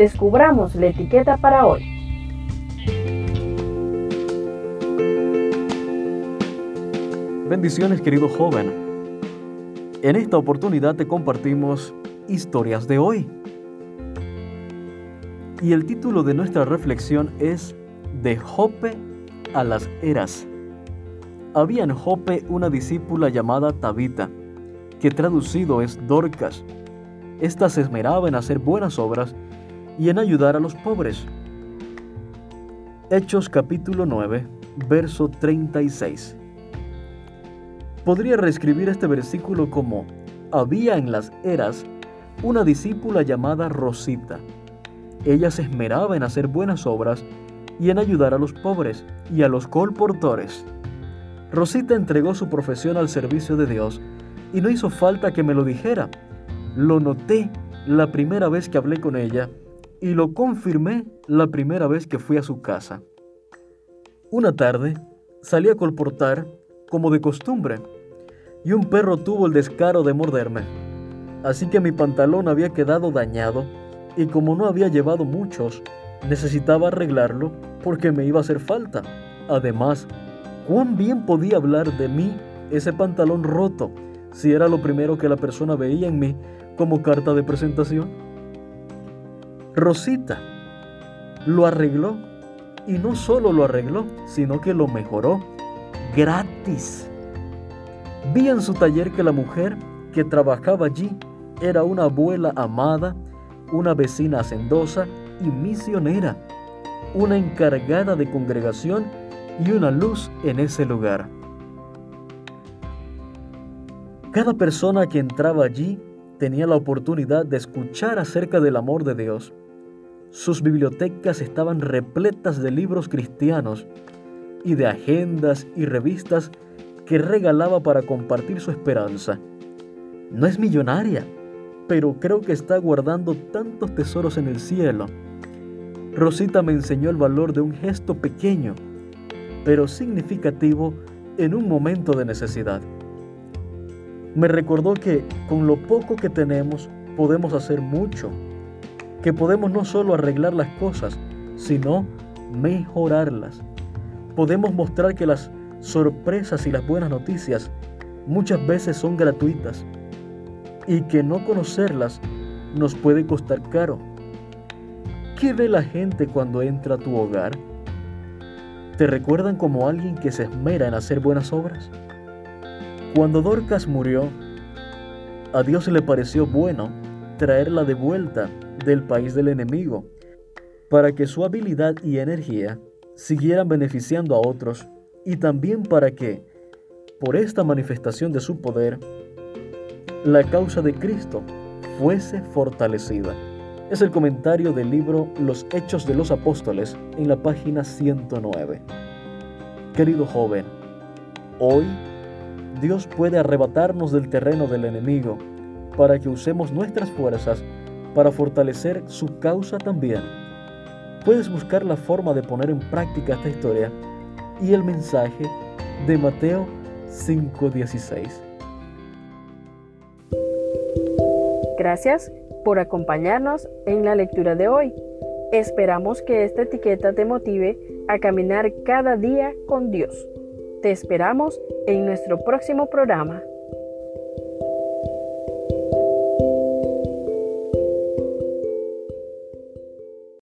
descubramos la etiqueta para hoy. Bendiciones querido joven. En esta oportunidad te compartimos historias de hoy. Y el título de nuestra reflexión es De Jope a las Eras. Había en Jope una discípula llamada Tabita, que traducido es Dorcas. Esta se esmeraba en hacer buenas obras y en ayudar a los pobres. Hechos capítulo 9, verso 36. Podría reescribir este versículo como, había en las eras una discípula llamada Rosita. Ella se esmeraba en hacer buenas obras y en ayudar a los pobres y a los colportores. Rosita entregó su profesión al servicio de Dios y no hizo falta que me lo dijera. Lo noté la primera vez que hablé con ella y lo confirmé la primera vez que fui a su casa. Una tarde salí a colportar como de costumbre, y un perro tuvo el descaro de morderme. Así que mi pantalón había quedado dañado y como no había llevado muchos, necesitaba arreglarlo porque me iba a hacer falta. Además, ¿cuán bien podía hablar de mí ese pantalón roto si era lo primero que la persona veía en mí como carta de presentación? Rosita lo arregló y no solo lo arregló, sino que lo mejoró gratis. Vi en su taller que la mujer que trabajaba allí era una abuela amada, una vecina hacendosa y misionera, una encargada de congregación y una luz en ese lugar. Cada persona que entraba allí tenía la oportunidad de escuchar acerca del amor de Dios. Sus bibliotecas estaban repletas de libros cristianos y de agendas y revistas que regalaba para compartir su esperanza. No es millonaria, pero creo que está guardando tantos tesoros en el cielo. Rosita me enseñó el valor de un gesto pequeño, pero significativo en un momento de necesidad. Me recordó que con lo poco que tenemos podemos hacer mucho, que podemos no solo arreglar las cosas, sino mejorarlas. Podemos mostrar que las sorpresas y las buenas noticias muchas veces son gratuitas y que no conocerlas nos puede costar caro. ¿Qué ve la gente cuando entra a tu hogar? ¿Te recuerdan como alguien que se esmera en hacer buenas obras? Cuando Dorcas murió, a Dios le pareció bueno traerla de vuelta del país del enemigo para que su habilidad y energía siguieran beneficiando a otros y también para que, por esta manifestación de su poder, la causa de Cristo fuese fortalecida. Es el comentario del libro Los Hechos de los Apóstoles en la página 109. Querido joven, hoy Dios puede arrebatarnos del terreno del enemigo para que usemos nuestras fuerzas para fortalecer su causa también. Puedes buscar la forma de poner en práctica esta historia y el mensaje de Mateo 5:16. Gracias por acompañarnos en la lectura de hoy. Esperamos que esta etiqueta te motive a caminar cada día con Dios. Te esperamos en nuestro próximo programa.